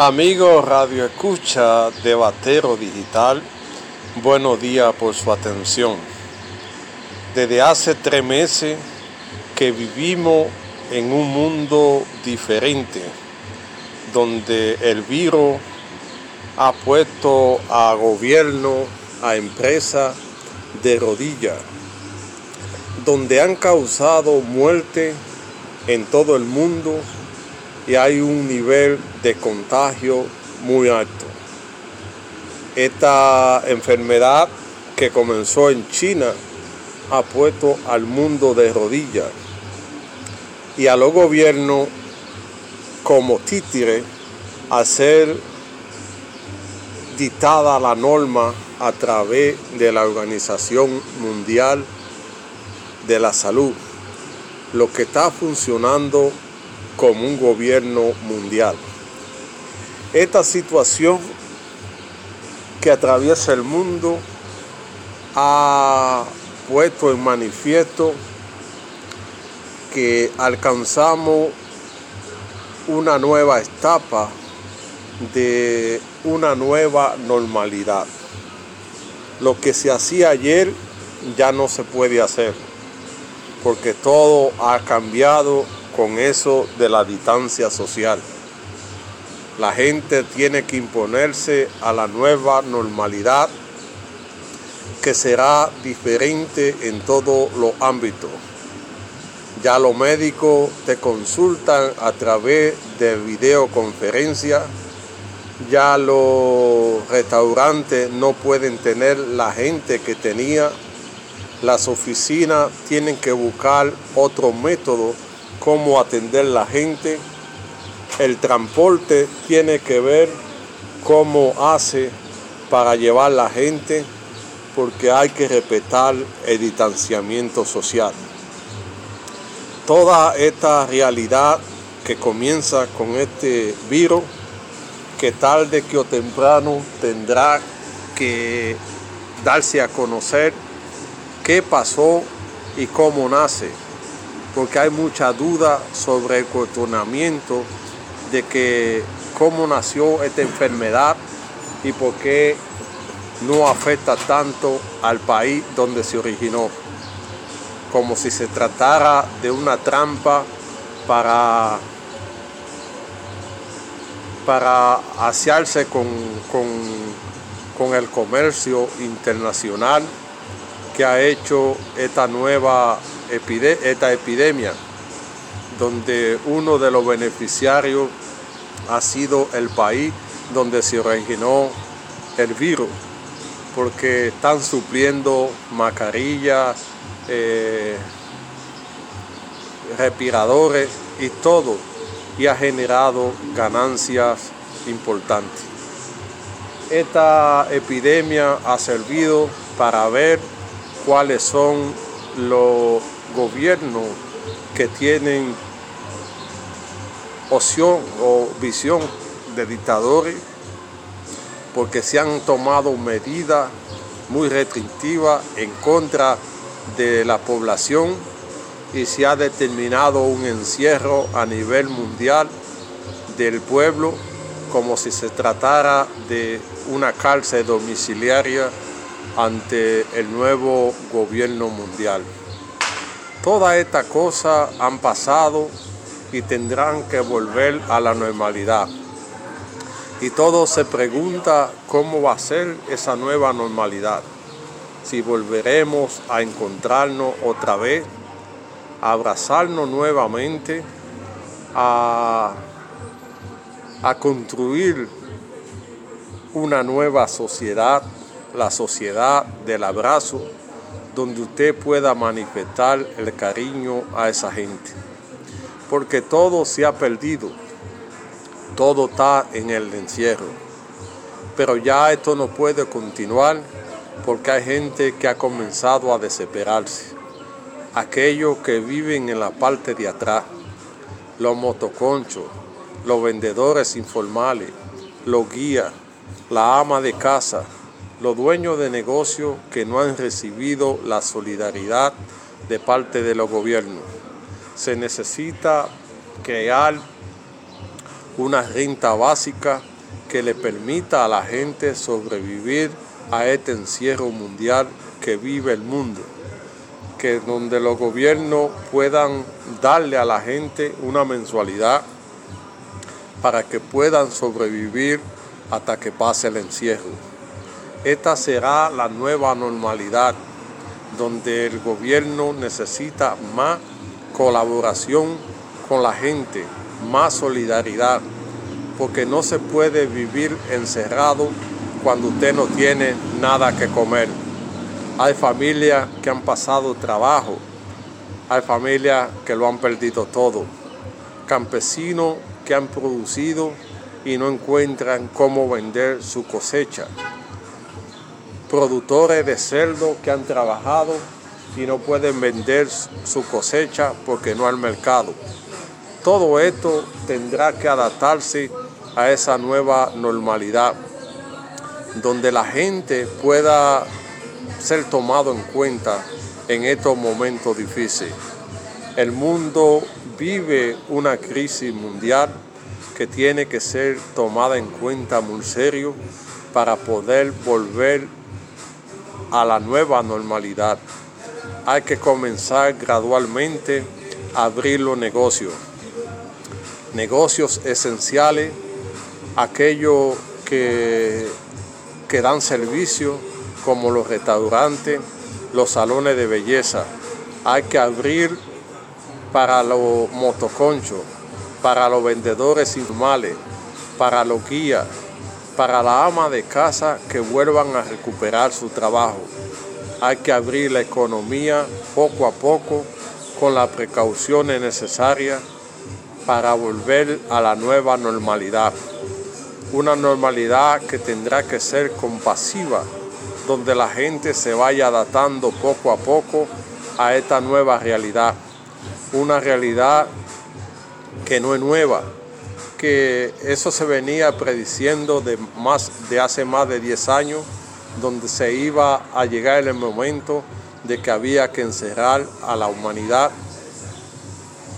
Amigo Radio Escucha de Batero Digital, buenos días por su atención. Desde hace tres meses que vivimos en un mundo diferente, donde el virus ha puesto a gobierno, a empresas de rodillas, donde han causado muerte en todo el mundo y hay un nivel de contagio muy alto. Esta enfermedad que comenzó en China ha puesto al mundo de rodillas y a los gobiernos como títere a ser dictada la norma a través de la Organización Mundial de la Salud, lo que está funcionando como un gobierno mundial. Esta situación que atraviesa el mundo ha puesto en manifiesto que alcanzamos una nueva etapa de una nueva normalidad. Lo que se hacía ayer ya no se puede hacer, porque todo ha cambiado con eso de la distancia social. La gente tiene que imponerse a la nueva normalidad que será diferente en todos los ámbitos. Ya los médicos te consultan a través de videoconferencia. Ya los restaurantes no pueden tener la gente que tenía. Las oficinas tienen que buscar otro método cómo atender la gente. El transporte tiene que ver cómo hace para llevar la gente, porque hay que respetar el distanciamiento social. Toda esta realidad que comienza con este virus, que tarde que o temprano tendrá que darse a conocer qué pasó y cómo nace porque hay mucha duda sobre el cuestionamiento de que cómo nació esta enfermedad y por qué no afecta tanto al país donde se originó, como si se tratara de una trampa para, para asearse con, con, el comercio internacional que ha hecho esta nueva esta epidemia, donde uno de los beneficiarios ha sido el país donde se originó el virus, porque están supliendo mascarillas, eh, respiradores y todo, y ha generado ganancias importantes. Esta epidemia ha servido para ver cuáles son los gobiernos que tienen opción o visión de dictadores porque se han tomado medidas muy restrictivas en contra de la población y se ha determinado un encierro a nivel mundial del pueblo como si se tratara de una cárcel domiciliaria ante el nuevo gobierno mundial. Todas estas cosas han pasado y tendrán que volver a la normalidad. Y todo se pregunta cómo va a ser esa nueva normalidad. Si volveremos a encontrarnos otra vez, a abrazarnos nuevamente, a, a construir una nueva sociedad, la sociedad del abrazo, donde usted pueda manifestar el cariño a esa gente. Porque todo se ha perdido, todo está en el encierro. Pero ya esto no puede continuar porque hay gente que ha comenzado a desesperarse. Aquellos que viven en la parte de atrás, los motoconchos, los vendedores informales, los guías, la ama de casa, los dueños de negocios que no han recibido la solidaridad de parte de los gobiernos. Se necesita crear una renta básica que le permita a la gente sobrevivir a este encierro mundial que vive el mundo. Que donde los gobiernos puedan darle a la gente una mensualidad para que puedan sobrevivir hasta que pase el encierro. Esta será la nueva normalidad, donde el gobierno necesita más colaboración con la gente, más solidaridad, porque no se puede vivir encerrado cuando usted no tiene nada que comer. Hay familias que han pasado trabajo, hay familias que lo han perdido todo, campesinos que han producido y no encuentran cómo vender su cosecha, productores de cerdo que han trabajado y no pueden vender su cosecha porque no hay mercado. Todo esto tendrá que adaptarse a esa nueva normalidad, donde la gente pueda ser tomado en cuenta en estos momentos difíciles. El mundo vive una crisis mundial que tiene que ser tomada en cuenta muy serio para poder volver a la nueva normalidad. Hay que comenzar gradualmente a abrir los negocios. Negocios esenciales aquellos que, que dan servicio, como los restaurantes, los salones de belleza. Hay que abrir para los motoconchos, para los vendedores informales, para los guías, para la ama de casa que vuelvan a recuperar su trabajo. Hay que abrir la economía poco a poco con las precauciones necesarias para volver a la nueva normalidad una normalidad que tendrá que ser compasiva, donde la gente se vaya adaptando poco a poco a esta nueva realidad. Una realidad que no es nueva, que eso se venía prediciendo de, más, de hace más de 10 años, donde se iba a llegar el momento de que había que encerrar a la humanidad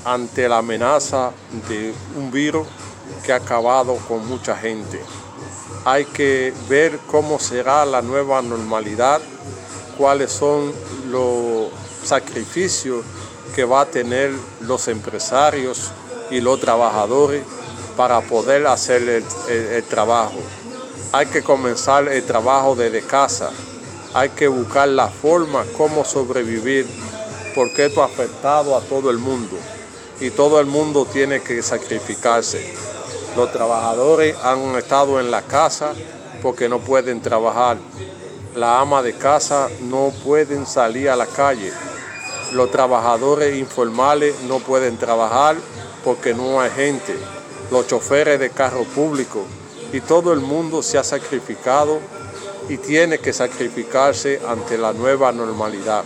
ante la amenaza de un virus que ha acabado con mucha gente. Hay que ver cómo será la nueva normalidad, cuáles son los sacrificios que va a tener los empresarios y los trabajadores para poder hacer el, trabajo. Hay que comenzar el trabajo desde casa. Hay que buscar la forma cómo sobrevivir porque esto ha afectado a todo el mundo y todo el mundo tiene que sacrificarse. Los trabajadores han estado en la casa porque no pueden trabajar. La ama de casa no pueden salir a la calle. Los trabajadores informales no pueden trabajar porque no hay gente. Los choferes de carro público y todo el mundo se ha sacrificado y tiene que sacrificarse ante la nueva normalidad.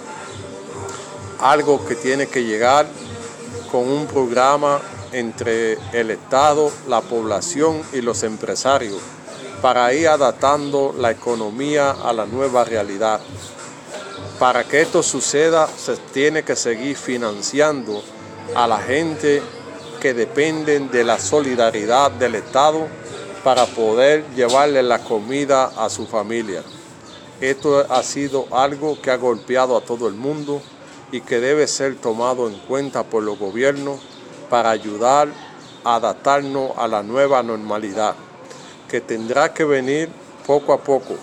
Algo que tiene que llegar con un programa entre el Estado, la población y los empresarios para ir adaptando la economía a la nueva realidad. Para que esto suceda se tiene que seguir financiando a la gente que dependen de la solidaridad del Estado para poder llevarle la comida a su familia. Esto ha sido algo que ha golpeado a todo el mundo y que debe ser tomado en cuenta por los gobiernos para ayudar a adaptarnos a la nueva normalidad, que tendrá que venir poco a poco,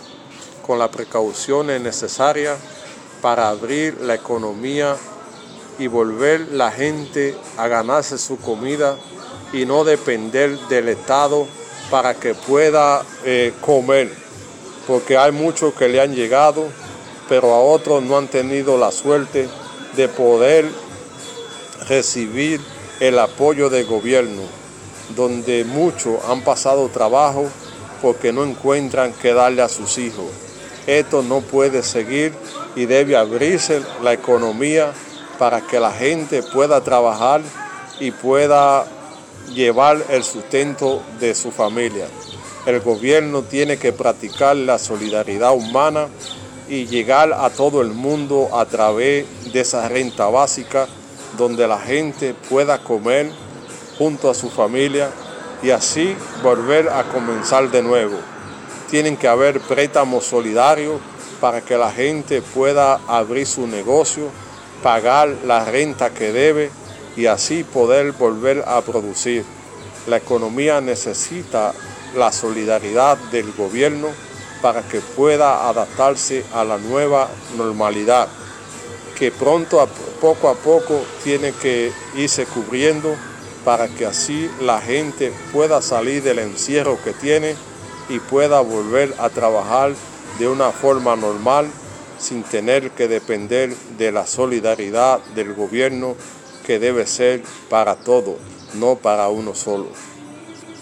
con las precauciones necesarias para abrir la economía y volver la gente a ganarse su comida y no depender del Estado para que pueda eh, comer, porque hay muchos que le han llegado, pero a otros no han tenido la suerte de poder recibir el apoyo del gobierno, donde muchos han pasado trabajo porque no encuentran qué darle a sus hijos. Esto no puede seguir y debe abrirse la economía para que la gente pueda trabajar y pueda llevar el sustento de su familia. El gobierno tiene que practicar la solidaridad humana y llegar a todo el mundo a través de esa renta básica donde la gente pueda comer junto a su familia y así volver a comenzar de nuevo. Tienen que haber préstamos solidarios para que la gente pueda abrir su negocio, pagar la renta que debe y así poder volver a producir. La economía necesita la solidaridad del gobierno para que pueda adaptarse a la nueva normalidad, que pronto, poco a poco, tiene que irse cubriendo para que así la gente pueda salir del encierro que tiene y pueda volver a trabajar de una forma normal sin tener que depender de la solidaridad del gobierno que debe ser para todos, no para uno solo.